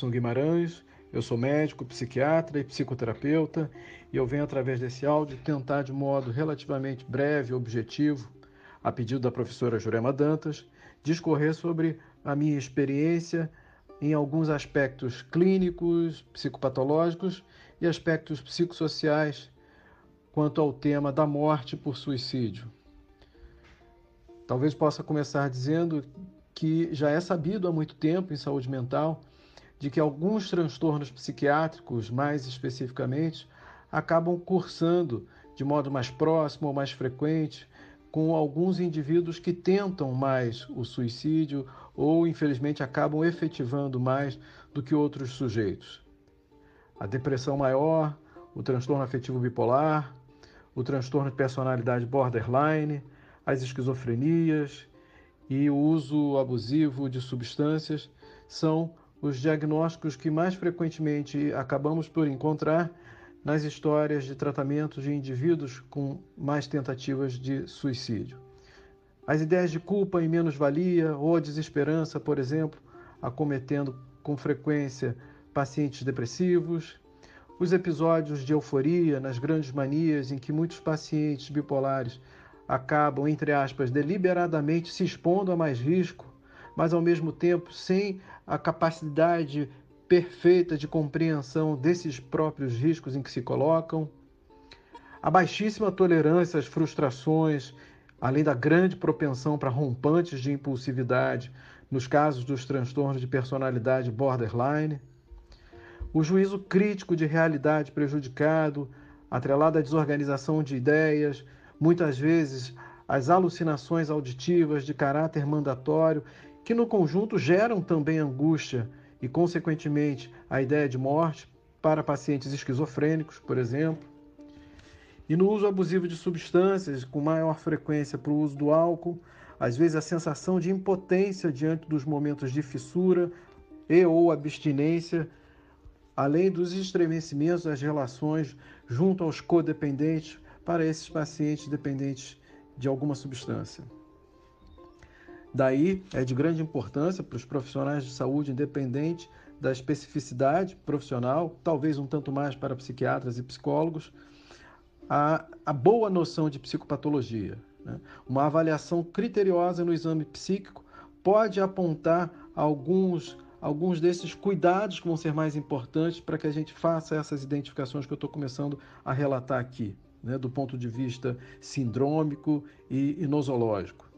Jefferson Guimarães, eu sou médico, psiquiatra e psicoterapeuta e eu venho através desse áudio tentar de modo relativamente breve e objetivo, a pedido da professora Jurema Dantas, discorrer sobre a minha experiência em alguns aspectos clínicos, psicopatológicos e aspectos psicossociais quanto ao tema da morte por suicídio. Talvez possa começar dizendo que já é sabido há muito tempo em saúde mental de que alguns transtornos psiquiátricos, mais especificamente, acabam cursando de modo mais próximo ou mais frequente com alguns indivíduos que tentam mais o suicídio ou, infelizmente, acabam efetivando mais do que outros sujeitos. A depressão maior, o transtorno afetivo bipolar, o transtorno de personalidade borderline, as esquizofrenias e o uso abusivo de substâncias são os diagnósticos que mais frequentemente acabamos por encontrar nas histórias de tratamento de indivíduos com mais tentativas de suicídio. As ideias de culpa e menos-valia ou desesperança, por exemplo, acometendo com frequência pacientes depressivos, os episódios de euforia nas grandes manias em que muitos pacientes bipolares acabam, entre aspas, deliberadamente se expondo a mais risco, mas ao mesmo tempo sem a capacidade perfeita de compreensão desses próprios riscos em que se colocam. A baixíssima tolerância às frustrações, além da grande propensão para rompantes de impulsividade nos casos dos transtornos de personalidade borderline. O juízo crítico de realidade prejudicado, atrelado à desorganização de ideias, muitas vezes as alucinações auditivas de caráter mandatório, que no conjunto geram também angústia e, consequentemente, a ideia de morte para pacientes esquizofrênicos, por exemplo. E no uso abusivo de substâncias, com maior frequência para o uso do álcool, às vezes a sensação de impotência diante dos momentos de fissura e ou abstinência, além dos estremecimentos das relações junto aos codependentes, para esses pacientes dependentes de alguma substância. Daí é de grande importância para os profissionais de saúde, independente da especificidade profissional, talvez um tanto mais para psiquiatras e psicólogos, a, a boa noção de psicopatologia. Né? Uma avaliação criteriosa no exame psíquico pode apontar alguns, alguns desses cuidados que vão ser mais importantes para que a gente faça essas identificações que eu estou começando a relatar aqui né, do ponto de vista sindrômico e, nosológico.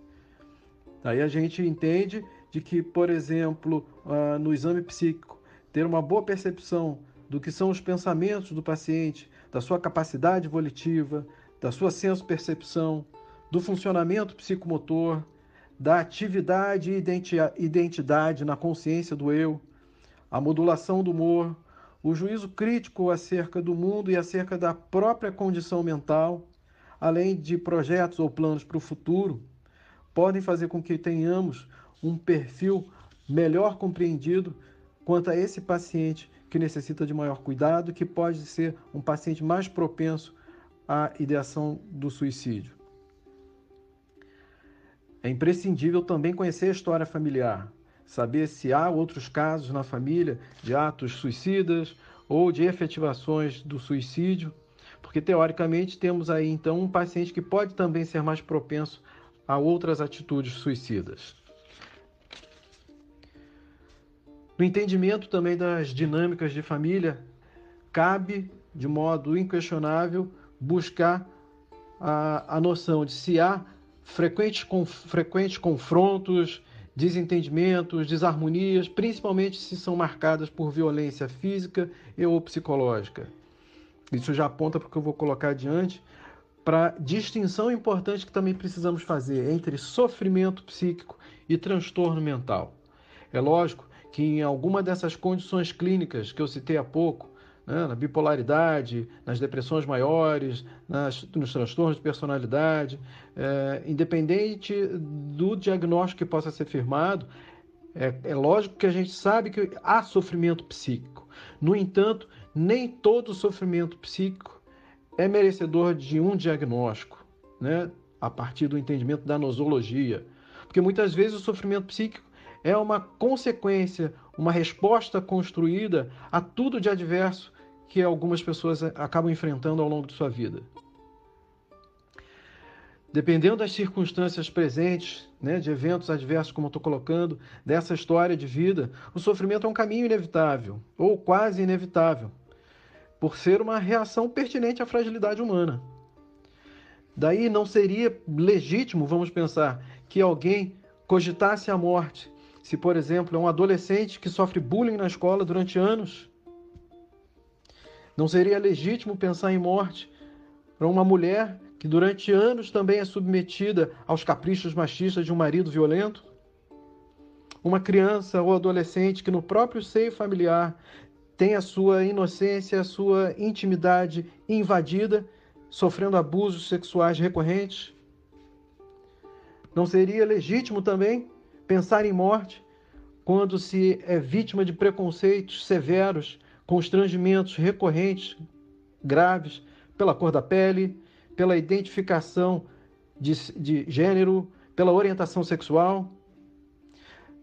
Aí a gente entende de que, por exemplo, uh, no exame psíquico, ter uma boa percepção do que são os pensamentos do paciente, da sua capacidade volitiva, da sua senso-percepção, do funcionamento psicomotor, da atividade e identidade na consciência do eu, a modulação do humor, o juízo crítico acerca do mundo e acerca da própria condição mental, além de projetos ou planos para o futuro, podem fazer com que tenhamos um perfil melhor compreendido quanto a esse paciente que necessita de maior cuidado, que pode ser um paciente mais propenso à ideação do suicídio. É imprescindível também conhecer a história familiar, saber se há outros casos na família de atos suicidas ou de efetivações do suicídio, porque teoricamente temos aí então um paciente que pode também ser mais propenso a outras atitudes suicidas. No entendimento também das dinâmicas de família, cabe, de modo inquestionável, buscar a, a noção de se há frequentes, com, frequentes confrontos desentendimentos, desarmonias, principalmente se são marcadas por violência física e ou psicológica. Isso já aponta para o que eu vou colocar adiante, para distinção importante que também precisamos fazer entre sofrimento psíquico e transtorno mental. É lógico que em alguma dessas condições clínicas que eu citei há pouco, né, na bipolaridade, nas depressões maiores, nas, nos transtornos de personalidade, é, independente do diagnóstico que possa ser firmado, é, é lógico que a gente sabe que há sofrimento psíquico. No entanto, nem todo sofrimento psíquico é merecedor de um diagnóstico, né, a partir do entendimento da nosologia. Porque muitas vezes o sofrimento psíquico é uma consequência, uma resposta construída a tudo de adverso que algumas pessoas acabam enfrentando ao longo de sua vida. Dependendo das circunstâncias presentes, né, de eventos adversos, como eu estou colocando, dessa história de vida, o sofrimento é um caminho inevitável, ou quase inevitável, por ser uma reação pertinente à fragilidade humana. Daí não seria legítimo, vamos pensar, que alguém cogitasse a morte, se, por exemplo, é um adolescente que sofre bullying na escola durante anos. Não seria legítimo pensar em morte para uma mulher que durante anos também é submetida aos caprichos machistas de um marido violento? Uma criança ou adolescente que no próprio seio familiar tem a sua inocência, a sua intimidade invadida, sofrendo abusos sexuais recorrentes? Não seria legítimo também pensar em morte quando se é vítima de preconceitos severos, constrangimentos recorrentes, graves, pela cor da pele, pela identificação de, de gênero, pela orientação sexual.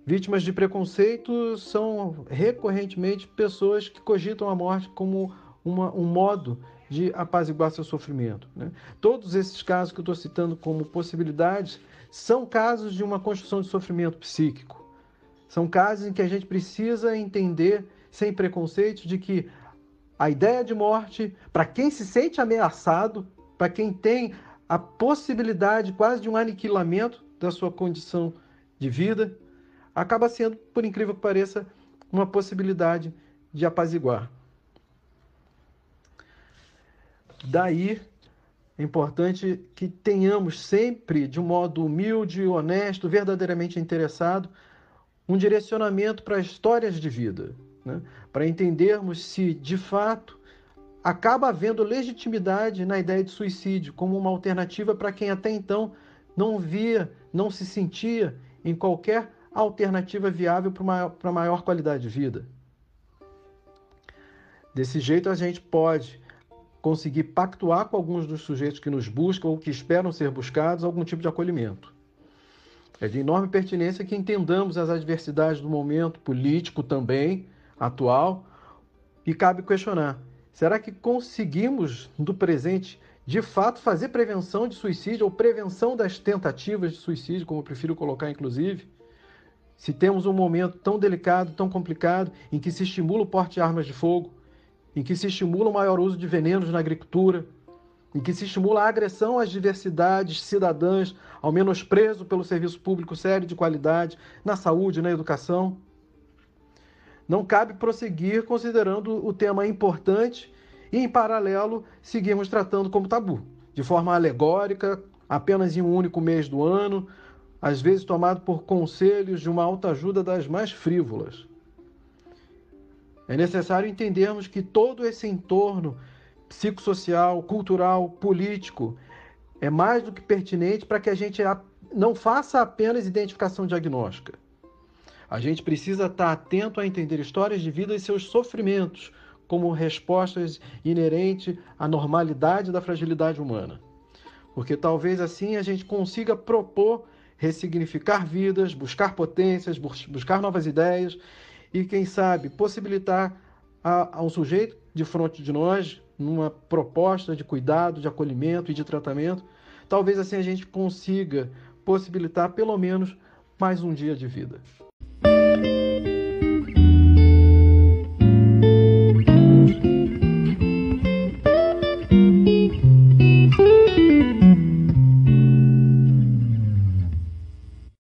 Vítimas de preconceito são recorrentemente pessoas que cogitam a morte como uma, um modo de apaziguar seu sofrimento. Né? Todos esses casos que eu estou citando como possibilidades são casos de uma construção de sofrimento psíquico. São casos em que a gente precisa entender, sem preconceito, de que a ideia de morte, para quem se sente ameaçado, para quem tem a possibilidade quase de um aniquilamento da sua condição de vida, acaba sendo, por incrível que pareça, uma possibilidade de apaziguar. Daí é importante que tenhamos sempre, de um modo humilde, honesto, verdadeiramente interessado, um direcionamento para histórias de vida, né? para entendermos se de fato acaba havendo legitimidade na ideia de suicídio como uma alternativa para quem até então não via, não se sentia em qualquer alternativa viável para para maior qualidade de vida. Desse jeito, a gente pode conseguir pactuar com alguns dos sujeitos que nos buscam ou que esperam ser buscados algum tipo de acolhimento. É de enorme pertinência que entendamos as adversidades do momento político também atual e cabe questionar Será que conseguimos, no presente, de fato, fazer prevenção de suicídio ou prevenção das tentativas de suicídio, como eu prefiro colocar, inclusive? Se temos um momento tão delicado, tão complicado, em que se estimula o porte de armas de fogo, em que se estimula o maior uso de venenos na agricultura, em que se estimula a agressão às diversidades cidadãs, ao menosprezo pelo serviço público sério de qualidade, na saúde, na educação não cabe prosseguir considerando o tema importante e, em paralelo, seguirmos tratando como tabu, de forma alegórica, apenas em um único mês do ano, às vezes tomado por conselhos de uma autoajuda das mais frívolas. É necessário entendermos que todo esse entorno psicossocial, cultural, político é mais do que pertinente para que a gente não faça apenas identificação diagnóstica a gente precisa estar atento a entender histórias de vida e seus sofrimentos como respostas inerentes à normalidade da fragilidade humana. Porque talvez assim a gente consiga propor ressignificar vidas, buscar potências, buscar novas ideias e, quem sabe, possibilitar a, a um sujeito de frente de nós numa proposta de cuidado, de acolhimento e de tratamento. Talvez assim a gente consiga possibilitar pelo menos mais um dia de vida.